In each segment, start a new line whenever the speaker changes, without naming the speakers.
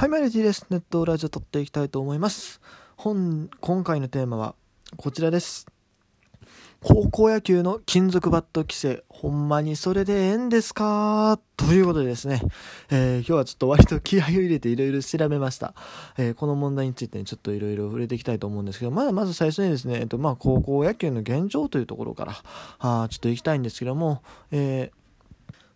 はい、マリティです。ネットラジオ撮っていきたいと思います。本、今回のテーマはこちらです。高校野球の金属バット規制、ほんまにそれでええんですか？ということでですね、えー今日はちょっと割と気合を入れていろいろ調べました。えーこの問題についてねちょっといろいろ触れていきたいと思うんですけど、まだまず最初にですね、えっと、まあ、高校野球の現状というところから、あちょっと行きたいんですけども、えー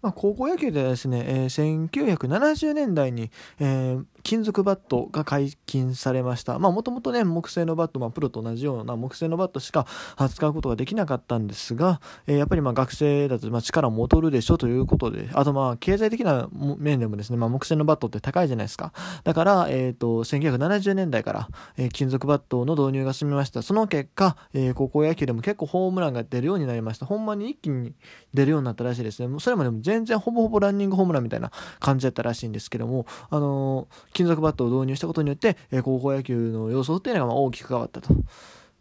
まあ、高校野球ではですね、えー1970年代に、えー金属バットが解禁されました。まあ、もともとね、木製のバット、まあ、プロと同じような木製のバットしか扱うことができなかったんですが、えーやっぱりまあ学生だとまあ力も劣るでしょということで、あとまあ経済的な面でもですね、まあ、木製のバットって高いじゃないですか。だから、えっ、と、1970年代から、えー金属バットの導入が進みました。その結果、えー高校野球でも結構ホームランが出るようになりました。ほんまに一気に出るようになったらしいですね。それまでも全然ほぼほぼランニングホームランみたいな感じだったらしいんですけども、あのー金属バットを導入したことによって、えー高校野球の様相っていうのがまあ大きく変わったと。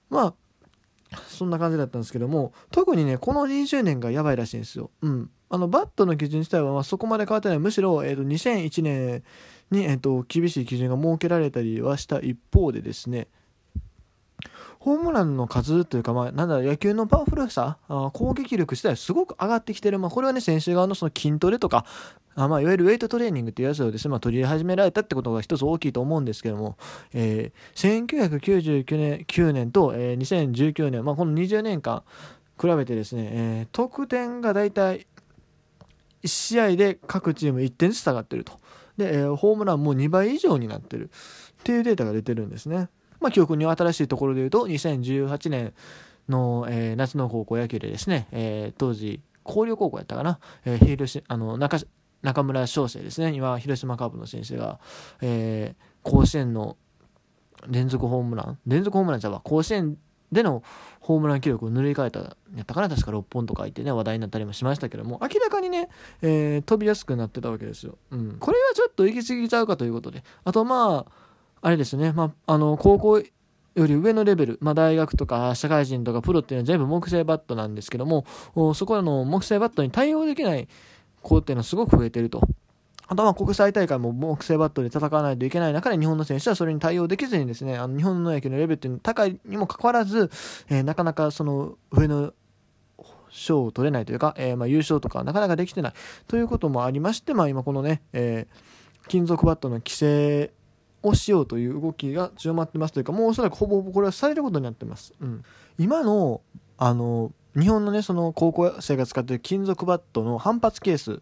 まあ、そんな感じだったんですけども、特にね、この20年がやばいらしいんですよ。うん。あの、バットの基準自体はまあそこまで変わってない。むしろ、えーと、2001年に、えーと、厳しい基準が設けられたりはした一方でですね、ホームランの数というか、まあ、なんだ、野球のパワフルさ、あ攻撃力自体すごく上がってきてる。まあ、これはね、選手側のその筋トレとか、あまあ、いわゆるウェイトトレーニングっていうやつをですね、まあ、取り始められたってことが一つ大きいと思うんですけども、えー1999年 ,9 年と、えー2019年、まあ、この20年間比べてですね、えー得点がだいたい1試合で各チーム1点ずつ下がってると。で、えーホームランも2倍以上になってるっていうデータが出てるんですね。まあ、記憶に新しいところで言うと、2018年の、えー夏の高校野球でですね、えー当時、広陵高校やったかな、えー広島あの中中村翔成ですね、今、広島カープの選手が、えー甲子園の連続ホームラン、連続ホームランじゃわ、甲子園でのホームラン記録を塗り替えた、やったかな、確か6本とかいてね、話題になったりもしましたけども、明らかにね、えー飛びやすくなってたわけですよ。うん。これはちょっと行き過ぎちゃうかということで、あとまあ、あれですね、まあ、あの、高校より上のレベル、まあ、大学とか社会人とかプロっていうのは全部木製バットなんですけども、そこらの木製バットに対応できない子っていうのはすごく増えてると。あとは国際大会も木製バットで戦わないといけない中で日本の選手はそれに対応できずにですね、あの日本の野球のレベルっていうのは高いにもかかわらず、えーなかなかその上の賞を取れないというか、えーま優勝とかなかなかできてないということもありまして、まあ今このね、えー金属バットの規制をしようという動きが強まってますというか、もうおそらくほぼほぼこれはされることになってます。うん、今の、あの、日本のね、その高校生が使っている金属バットの反発ケースっ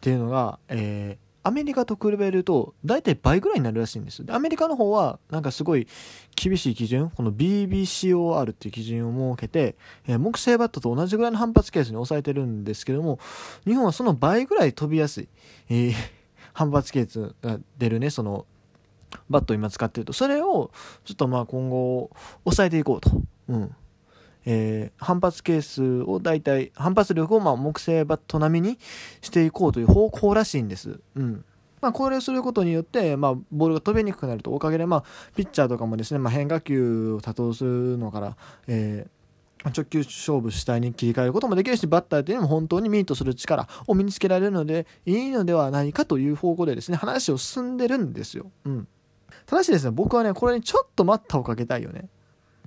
ていうのが、えーアメリカと比べると大体倍ぐらいになるらしいんですでアメリカの方はなんかすごい厳しい基準この BBCOR っていう基準を設けて、えー木製バットと同じぐらいの反発ケースに抑えてるんですけども日本はその倍ぐらい飛びやすい、えー反発ケースが出るねそのバットを今使ってると。それをちょっとまあ今後抑えていこうと、うん。えー反発ケースを大体反発力をまあ木製バット並みにしていこうという方向らしいんです。うん。まあ、これをすることによって、まあ、ボールが飛びにくくなるとおかげで、まあ、ピッチャーとかもですね、まあ、変化球を多投するのから、えー直球勝負主体に切り替えることもできるしバッターっていうのも本当にミートする力を身につけられるのでいいのではないかという方向でですね話を進んでるんですよ。うん、ただしですね僕はねこれにちょっと待ったをかけたいよね。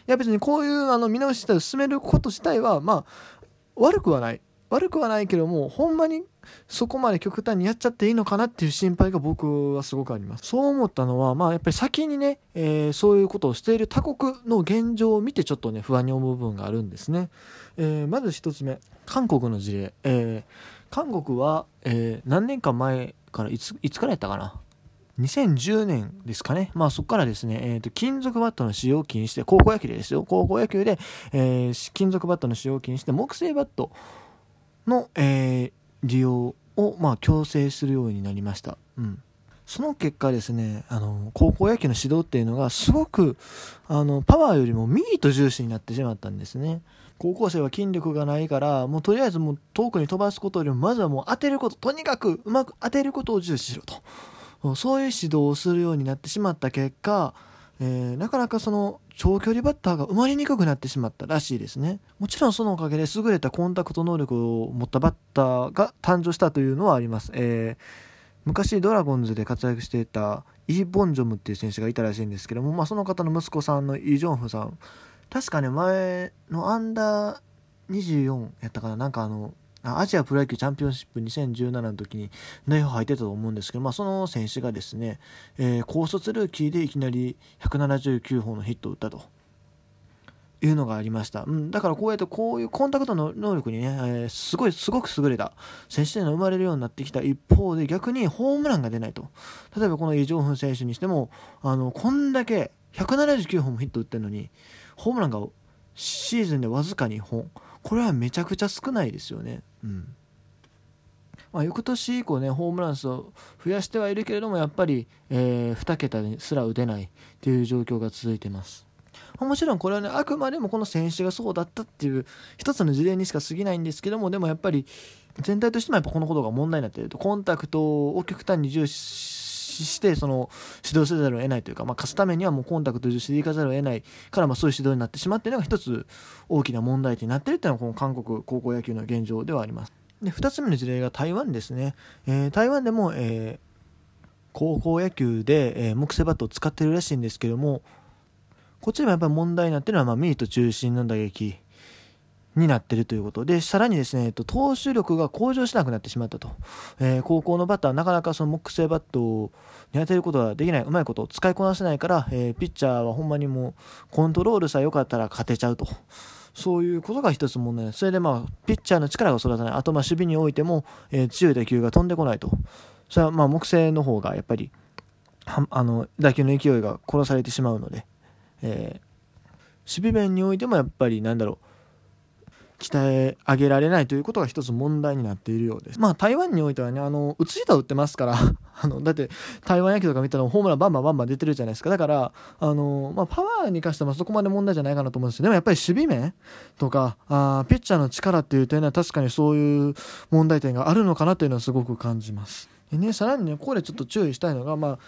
いや別にこういうあの見直し自体を進めること自体はまあ悪くはない。悪くはないけどもほんまにそこまで極端にやっちゃっていいのかなっていう心配が僕はすごくあります。そう思ったのはまあやっぱり先にね、えーそういうことをしている他国の現状を見てちょっとね不安に思う部分があるんですね、えーまず一つ目韓国の事例、えー韓国は、えー何年か前からいついつからやったかな？2010年ですかね。まあそこからですね、えーと、金属バットの使用を禁止して、高校野球ですよ。高校野球で、えー金属バットの使用を禁止して、木製バットの、えー利用を、まあ、強制するようになりました。うん。その結果ですね、あの、高校野球の指導っていうのがすごく、あの、パワーよりもミート重視になってしまったんですね。高校生は筋力がないから、もうとりあえずもう遠くに飛ばすことよりも、まずはもう当てること、とにかくうまく当てることを重視しろと。そういう指導をするようになってしまった結果、えーなかなかその長距離バッターが生まれにくくなってしまったらしいですね。もちろんそのおかげで優れたコンタクト能力を持ったバッターが誕生したというのはあります。えー昔ドラゴンズで活躍していたイ・ボンジョムっていう選手がいたらしいんですけども、まあ、その方の息子さんのイ・ジョンフさん確かね前のアンダー24やったかななんかあのアジアプロ野球チャンピオンシップ2017の時に内容入ってたと思うんですけど、まあ、その選手がですね、えー、高卒ルーキーでいきなり179本のヒットを打ったというのがありました、うん、だからこうやってこういうコンタクトの能力にね、えー、すごいすごく優れた選手というのが生まれるようになってきた一方で逆にホームランが出ないと。例えばこのイ・ジョンフン選手にしてもあのこんだけ179本もヒット打ってるのにホームランがシーズンでわずか2本。これはめちゃくちゃ少ないですよね。うんまあ、翌年以降ねホームラン数を増やしてはいるけれどもやっぱり、えー、2桁にすら打てないという状況が続いてます。もちろんこれはねあくまでもこの選手がそうだったっていう一つの事例にしか過ぎないんですけどもでもやっぱり全体としてもやっぱこのことが問題になっているとコンタクトを極端に重視してその指導せざるを得ないというか、まあ、勝つためにはもうコンタクト重視でいかざるを得ないからまあそういう指導になってしまっているのが一つ大きな問題点になっているというのがこの韓国高校野球の現状ではあります。で2つ目の事例が台湾ですね、えー、台湾でも、えー、高校野球で、えー、木製バットを使ってるらしいんですけどもこっちでもやっぱり問題になってるのは、まあ、ミート中心の打撃になってるということで、さらにですね、えっと投手力が向上しなくなってしまったと。えー、高校のバッターはなかなかその木製バットに当てることができない、うまいことを使いこなせないから、えー、ピッチャーはほんまにもうコントロールさえ良かったら勝てちゃうと。そういうことが一つ問題です。それでまあ、ピッチャーの力が育たない。あとまあ、守備においても、えー、強い打球が飛んでこないと。それはまあ、木製の方がやっぱり、あの、打球の勢いが殺されてしまうので、えー、守備面においてもやっぱりなんだろう鍛え上げられないということが一つ問題になっているようです。まあ台湾においてはね、あの、打つ人は打ってますから あの、だって台湾野球とか見たらホームランバンバンバンバン出てるじゃないですか。だから、あの、まあパワーに関してはそこまで問題じゃないかなと思うんですよ。でもやっぱり守備面とか、あピッチャーの力っていう点は確かにそういう問題点があるのかなというのはすごく感じます。でね、さらにね、ここでちょっと注意したいのが、まあ、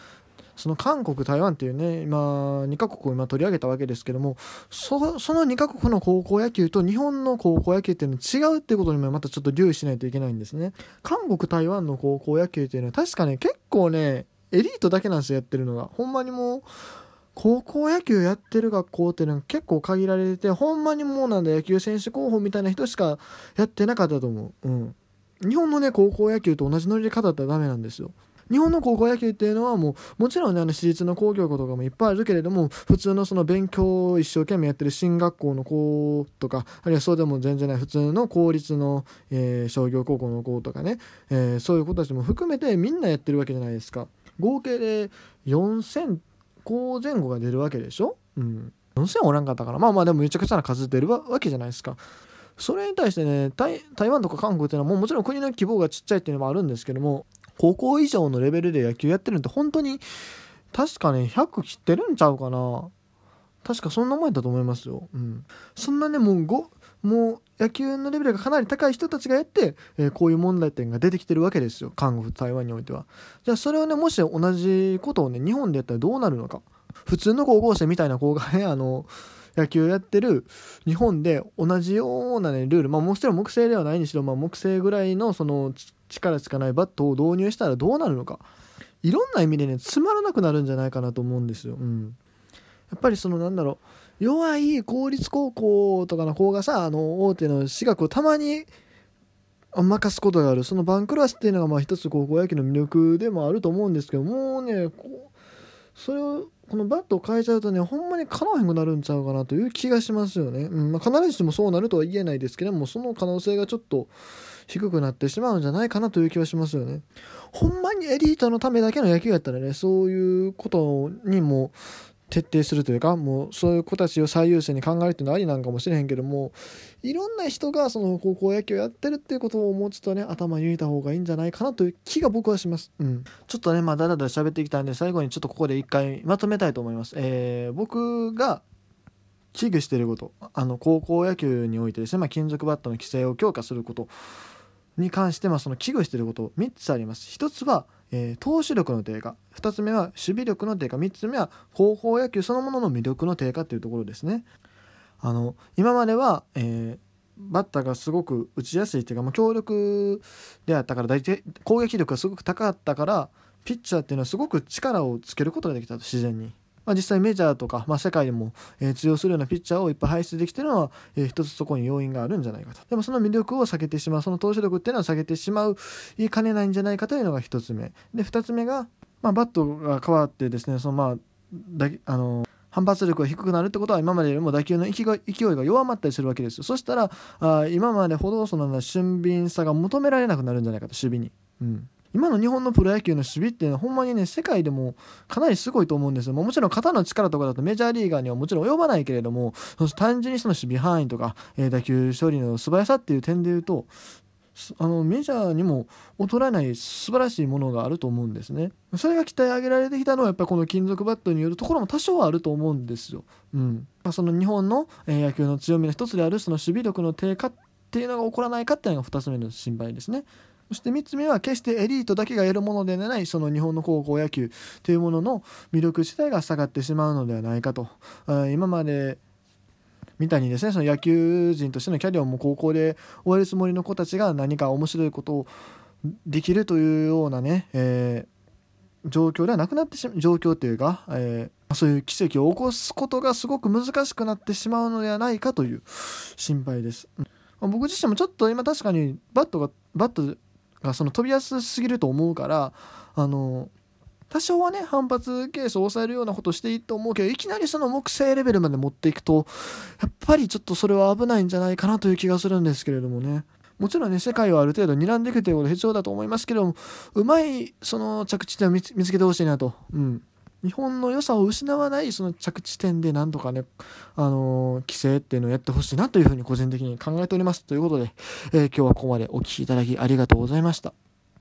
その韓国、台湾っていうね、今、2カ国を今取り上げたわけですけども、そその2カ国の高校野球と日本の高校野球っていうのは違うっていうことにもまたちょっと留意しないといけないんですね。韓国、台湾の高校野球っていうのは確かね、結構ね、エリートだけなんですよ、やってるのが。ほんまにもう、高校野球やってる学校っていうのは結構限られてて、ほんまにもうなんだ野球選手候補みたいな人しかやってなかったと思う。うん。日本のね、高校野球と同じノリで語ったらダメなんですよ。日本の高校野球っていうのはもうもちろんねあの私立の工業校とかもいっぱいあるけれども普通のその勉強を一生懸命やってる進学校の子とかあるいはそうでも全然ない普通の公立の、えー、商業高校の子とかね、えー、そういう子たちも含めてみんなやってるわけじゃないですか。合計で4000校前後が出るわけでしょ、うん、4000おらんかったからまあまあでもめちゃくちゃな数出るわけじゃないですか。それに対してね台湾とか韓国っていうのはもうもちろん国の規模がちっちゃいっていうのもあるんですけども高校以上のレベルで野球やってるのって本当に確かね100切ってるんちゃうかな。確かそんな前だと思いますよ、うん、そんなねもう5もう野球のレベルがかなり高い人たちがやって、えー、こういう問題点が出てきてるわけですよ。韓国台湾においては。じゃあそれをねもし同じことをね日本でやったらどうなるのか。普通の高校生みたいな子がねあの野球やってる日本で同じようなねルール。まあもちろん木製ではないにしろ、まあ、木製ぐらいのその力しかないバットを導入したらどうなるのか。いろんな意味でねつまらなくなるんじゃないかなと思うんですよ。うん、やっぱりそのなんだろう。弱い公立高校とかの子がさあの大手の私学をたまに任すことがある。そのバンクラスっていうのがまあ一つ高校野球の魅力でもあると思うんですけどもうねそれをこのバットを変えちゃうとねほんまにかなわへんくなるんちゃうかなという気がしますよね、うん。まあ、必ずしもそうなるとは言えないですけどもその可能性がちょっと低くなってしまうんじゃないかなという気はしますよね。ほんまにエリートのためだけの野球やったらね、そういうことにも徹底するというか、もうそういう子たちを最優先に考えるっていうのはありなんかもしれへんけども、いろんな人がその高校野球やってるっていうことをもうちょっとね、頭に入れた方がいいんじゃないかなという気が僕はします。うん。ちょっとね、まあ、だらだら喋ってきたんで、最後にちょっとここで一回まとめたいと思います。えー、僕が危惧していること、あの、高校野球においてですね、まあ、金属バットの規制を強化すること、に関してはその危惧していること3つあります。1つは、えー、投手力の低下2つ目は守備力の低下3つ目は高校野球そのものの魅力の低下というところですね。あの今までは、えー、バッターがすごく打ちやすいっていうか、まあ、強力であったから大体攻撃力がすごく高かったからピッチャーっていうのはすごく力をつけることができたと自然に。まあ、実際メジャーとか、まあ、世界でも、え、通用するようなピッチャーをいっぱい輩出できてるのは、えー、一つそこに要因があるんじゃないかと。でもその魅力を下げてしまう、その投手力っていうのは下げてしまう、いかねないんじゃないかというのが一つ目。で、二つ目が、まあ、バットが変わってですね、そのまあ、だあの反発力が低くなるってことは今までよりも打球の勢いが弱まったりするわけですよそしたらあ今までほどその俊敏さが求められなくなるんじゃないかと守備に、うん、今の日本のプロ野球の守備っていうのはほんまにね世界でもかなりすごいと思うんですよもちろん肩の力とかだとメジャーリーガーにはもちろん及ばないけれども 単純にその守備範囲とか、えー、打球処理の素早さっていう点で言うとあのメジャーにも劣らない素晴らしいものがあると思うんですね。それが鍛え上げられてきたのはやっぱりこの金属バットによるところも多少はあると思うんですよ。うん、その日本の野球の強みの一つであるその守備力の低下っていうのが起こらないかっていうのが2つ目の心配ですね。そして3つ目は決してエリートだけが得るものではないその日本の高校野球というものの魅力自体が下がってしまうのではないかと今までみたいにですねその野球人としてのキャリアも高校で終わるつもりの子たちが何か面白いことをできるというようなね、えー、状況ではなくなってしまう状況というか、えー、そういう奇跡を起こすことがすごく難しくなってしまうのではないかという心配です。僕自身もちょっと今確かにバットがバットがその飛びやすすぎると思うからあの多少はね反発ケースを抑えるようなことしていいと思うけどいきなりその木星レベルまで持っていくとやっぱりちょっとそれは危ないんじゃないかなという気がするんですけれどもね。もちろんね世界はある程度睨んでいくということは必要だと思いますけどもうまいその着地点を見つけてほしいなと、うん、日本の良さを失わないその着地点でなんとかね、あのー、規制っていうのをやってほしいなというふうに個人的に考えておりますということで、えー、今日はここまでお聴きいただきありがとうございました。